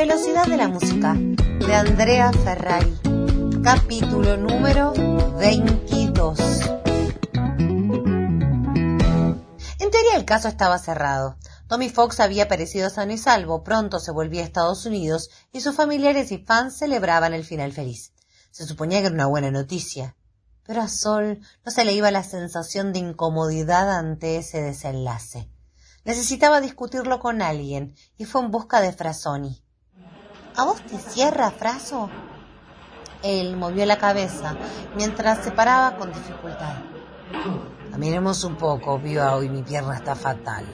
velocidad de la música de Andrea Ferrari, capítulo número 22. En teoría el caso estaba cerrado. Tommy Fox había perecido sano y salvo, pronto se volvía a Estados Unidos y sus familiares y fans celebraban el final feliz. Se suponía que era una buena noticia, pero a Sol no se le iba la sensación de incomodidad ante ese desenlace. Necesitaba discutirlo con alguien y fue en busca de Frasoni. ¿A vos te cierra, Fraso? Él movió la cabeza mientras se paraba con dificultad. Miremos un poco, viva hoy mi pierna está fatal.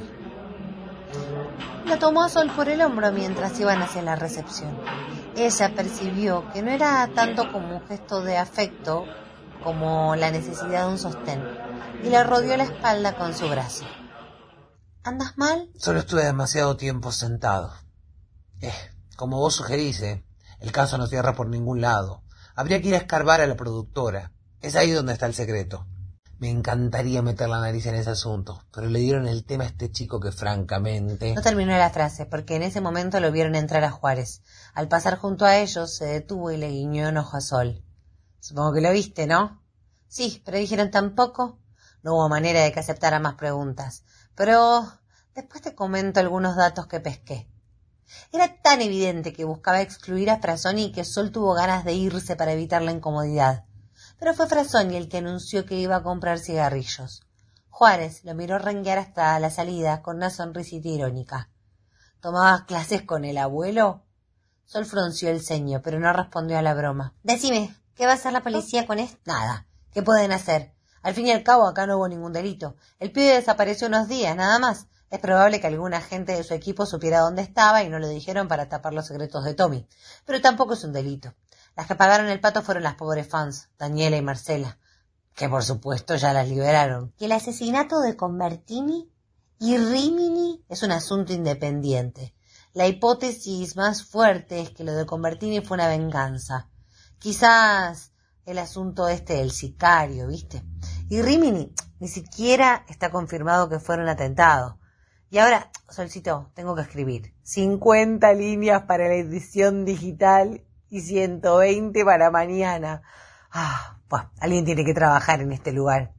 La tomó a Sol por el hombro mientras iban hacia la recepción. Ella percibió que no era tanto como un gesto de afecto como la necesidad de un sostén y le rodeó la espalda con su brazo. ¿Andas mal? Solo estuve demasiado tiempo sentado. Eh, como vos sugerís, eh, el caso no cierra por ningún lado. Habría que ir a escarbar a la productora. Es ahí donde está el secreto. Me encantaría meter la nariz en ese asunto, pero le dieron el tema a este chico que francamente... No terminó la frase, porque en ese momento lo vieron entrar a Juárez. Al pasar junto a ellos, se detuvo y le guiñó un ojo a Sol. Supongo que lo viste, ¿no? Sí, pero dijeron tampoco. No hubo manera de que aceptara más preguntas. Pero después te comento algunos datos que pesqué. Era tan evidente que buscaba excluir a Frasoni que Sol tuvo ganas de irse para evitar la incomodidad pero fue Frasoni el que anunció que iba a comprar cigarrillos. Juárez lo miró renguear hasta la salida con una sonrisita irónica. ¿Tomabas clases con el abuelo? Sol frunció el ceño, pero no respondió a la broma. Decime, ¿qué va a hacer la policía con esto? Nada. ¿Qué pueden hacer? Al fin y al cabo acá no hubo ningún delito. El pibe desapareció unos días, nada más. Es probable que algún agente de su equipo supiera dónde estaba y no lo dijeron para tapar los secretos de Tommy. Pero tampoco es un delito. Las que pagaron el pato fueron las pobres fans, Daniela y Marcela, que por supuesto ya las liberaron. Y el asesinato de Convertini y Rimini es un asunto independiente. La hipótesis más fuerte es que lo de Convertini fue una venganza. Quizás el asunto este del sicario, ¿viste? Y Rimini ni siquiera está confirmado que fuera un atentado. Y ahora, Solcito, tengo que escribir 50 líneas para la edición digital y 120 para mañana. Ah, pues alguien tiene que trabajar en este lugar.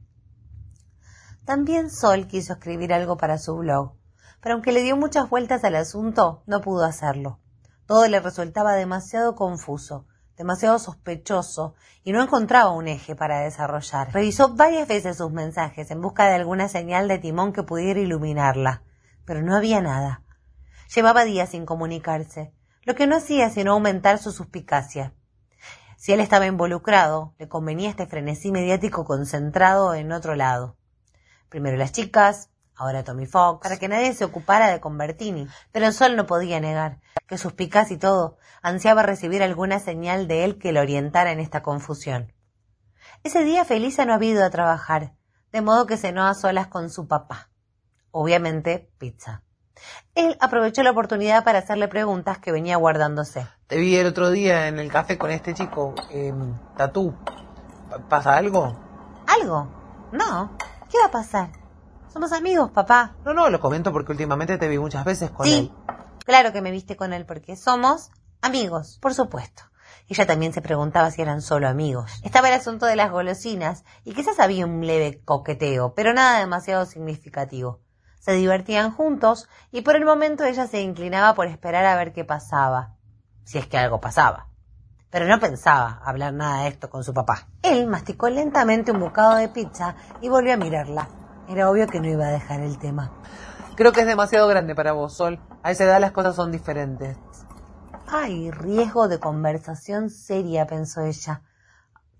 También Sol quiso escribir algo para su blog, pero aunque le dio muchas vueltas al asunto, no pudo hacerlo. Todo le resultaba demasiado confuso, demasiado sospechoso, y no encontraba un eje para desarrollar. Revisó varias veces sus mensajes en busca de alguna señal de timón que pudiera iluminarla, pero no había nada. Llevaba días sin comunicarse, lo que no hacía sino aumentar su suspicacia. Si él estaba involucrado, le convenía este frenesí mediático concentrado en otro lado. Primero las chicas, ahora Tommy Fox, para que nadie se ocupara de Convertini. Pero Sol no podía negar que suspicaz y todo, ansiaba recibir alguna señal de él que lo orientara en esta confusión. Ese día Felisa no había ido a trabajar, de modo que cenó a solas con su papá. Obviamente, pizza. Él aprovechó la oportunidad para hacerle preguntas que venía guardándose. Te vi el otro día en el café con este chico, eh, Tatú. ¿Pasa algo? ¿Algo? No. ¿Qué va a pasar? Somos amigos, papá. No, no, lo comento porque últimamente te vi muchas veces con sí, él. Claro que me viste con él porque somos amigos, por supuesto. Ella también se preguntaba si eran solo amigos. Estaba el asunto de las golosinas y quizás había un leve coqueteo, pero nada demasiado significativo se divertían juntos y por el momento ella se inclinaba por esperar a ver qué pasaba, si es que algo pasaba. Pero no pensaba hablar nada de esto con su papá. Él masticó lentamente un bocado de pizza y volvió a mirarla. Era obvio que no iba a dejar el tema. Creo que es demasiado grande para vos, Sol. A esa edad las cosas son diferentes. Hay riesgo de conversación seria, pensó ella.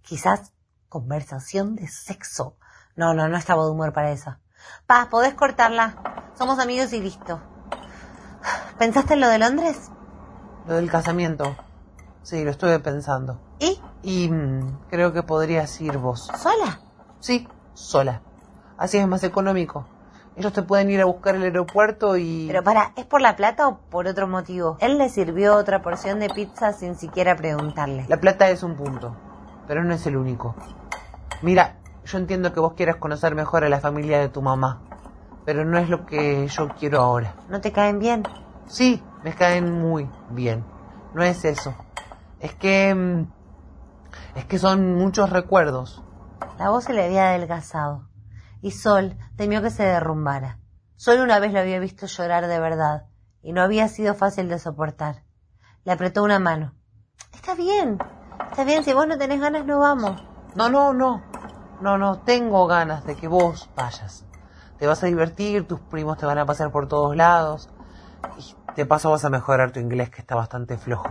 Quizás conversación de sexo. No, no, no estaba de humor para eso. Pa, podés cortarla. Somos amigos y listo. ¿Pensaste en lo de Londres? Lo del casamiento. Sí, lo estuve pensando. ¿Y? Y mm, creo que podrías ir vos. ¿Sola? Sí, sola. Así es más económico. Ellos te pueden ir a buscar el aeropuerto y... Pero para, ¿es por la plata o por otro motivo? Él le sirvió otra porción de pizza sin siquiera preguntarle. La plata es un punto, pero no es el único. Mira, yo entiendo que vos quieras conocer mejor a la familia de tu mamá, pero no es lo que yo quiero ahora. ¿No te caen bien? Sí, me caen muy bien. no es eso. Es que... mm, Es que son muchos recuerdos. La voz se le había adelgazado, y Sol temió que se derrumbara. Solo una vez lo había visto llorar de verdad, y no había sido fácil de soportar. Le apretó una mano. Está bien, está bien, si vos no tenés ganas no vamos. No, no, no. No, no, tengo ganas de que vos vayas. Te vas a divertir, tus primos te van a pasar por todos lados. Y de paso vas a mejorar tu inglés que está bastante flojo.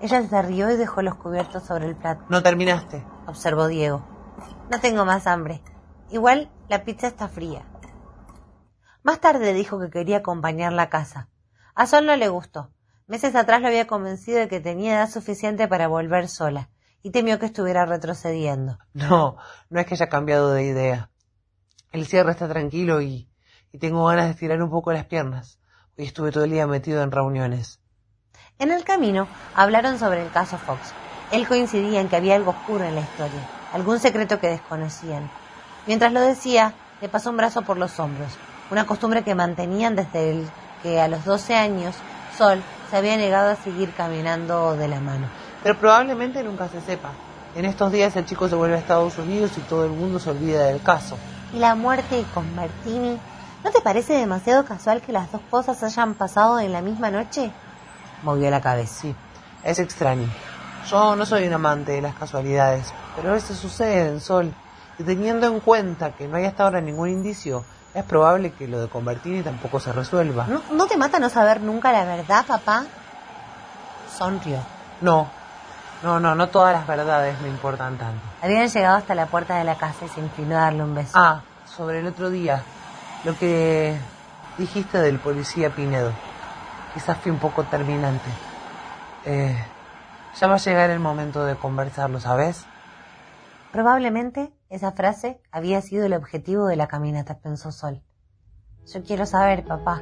Ella se rió y dejó los cubiertos sobre el plato, No terminaste. observó Diego. No tengo más hambre. Igual la pizza está fría. Más tarde dijo que quería acompañarla a casa. A Sol no le gustó. Meses atrás lo había convencido de que tenía edad suficiente para volver sola, y temió que estuviera retrocediendo. No, no es que haya cambiado de idea. El cierre está tranquilo y, y tengo ganas de estirar un poco las piernas. Hoy estuve todo el día metido en reuniones. En el camino hablaron sobre el caso Fox. Él coincidía en que había algo oscuro en la historia, algún secreto que desconocían. Mientras lo decía, le pasó un brazo por los hombros, una costumbre que mantenían desde el que a los 12 años Sol se había negado a seguir caminando de la mano. Pero probablemente nunca se sepa. En estos días el chico se vuelve a Estados Unidos y todo el mundo se olvida del caso. ¿Y la muerte con Martini? ¿No te parece demasiado casual que las dos cosas hayan pasado en la misma noche? Movió la cabeza. Sí, es extraño. Yo no soy un amante de las casualidades, pero a veces suceden, Sol. Y teniendo en cuenta que no hay hasta ahora ningún indicio, es probable que lo de Convertini tampoco se resuelva. ¿No, ¿No te mata no saber nunca la verdad, papá? Sonrió. No, no, no, no todas las verdades me importan tanto. Habían llegado hasta la puerta de la casa y se inclinó a darle un beso. Ah, sobre el otro día, lo que dijiste del policía Pinedo. Quizás fui un poco terminante. Eh, ya va a llegar el momento de conversarlo, ¿sabes? Probablemente esa frase había sido el objetivo de la caminata, pensó Sol. Yo quiero saber, papá.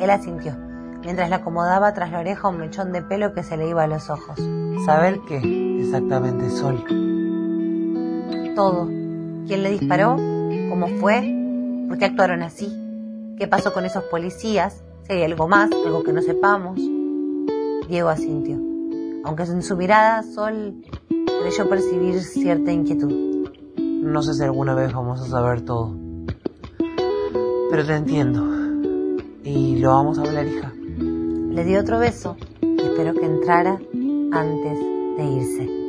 Él asintió, mientras le acomodaba tras la oreja un mechón de pelo que se le iba a los ojos. ¿Saber qué exactamente, Sol? Todo. ¿Quién le disparó? ¿Cómo fue? ¿Por qué actuaron así? ¿Qué pasó con esos policías? Si hay algo más, algo que no sepamos. Diego asintió. Aunque en su mirada Sol creyó percibir cierta inquietud. No sé si alguna vez vamos a saber todo. Pero te entiendo. Y lo vamos a hablar, hija. Le dio otro beso y esperó que entrara antes de irse.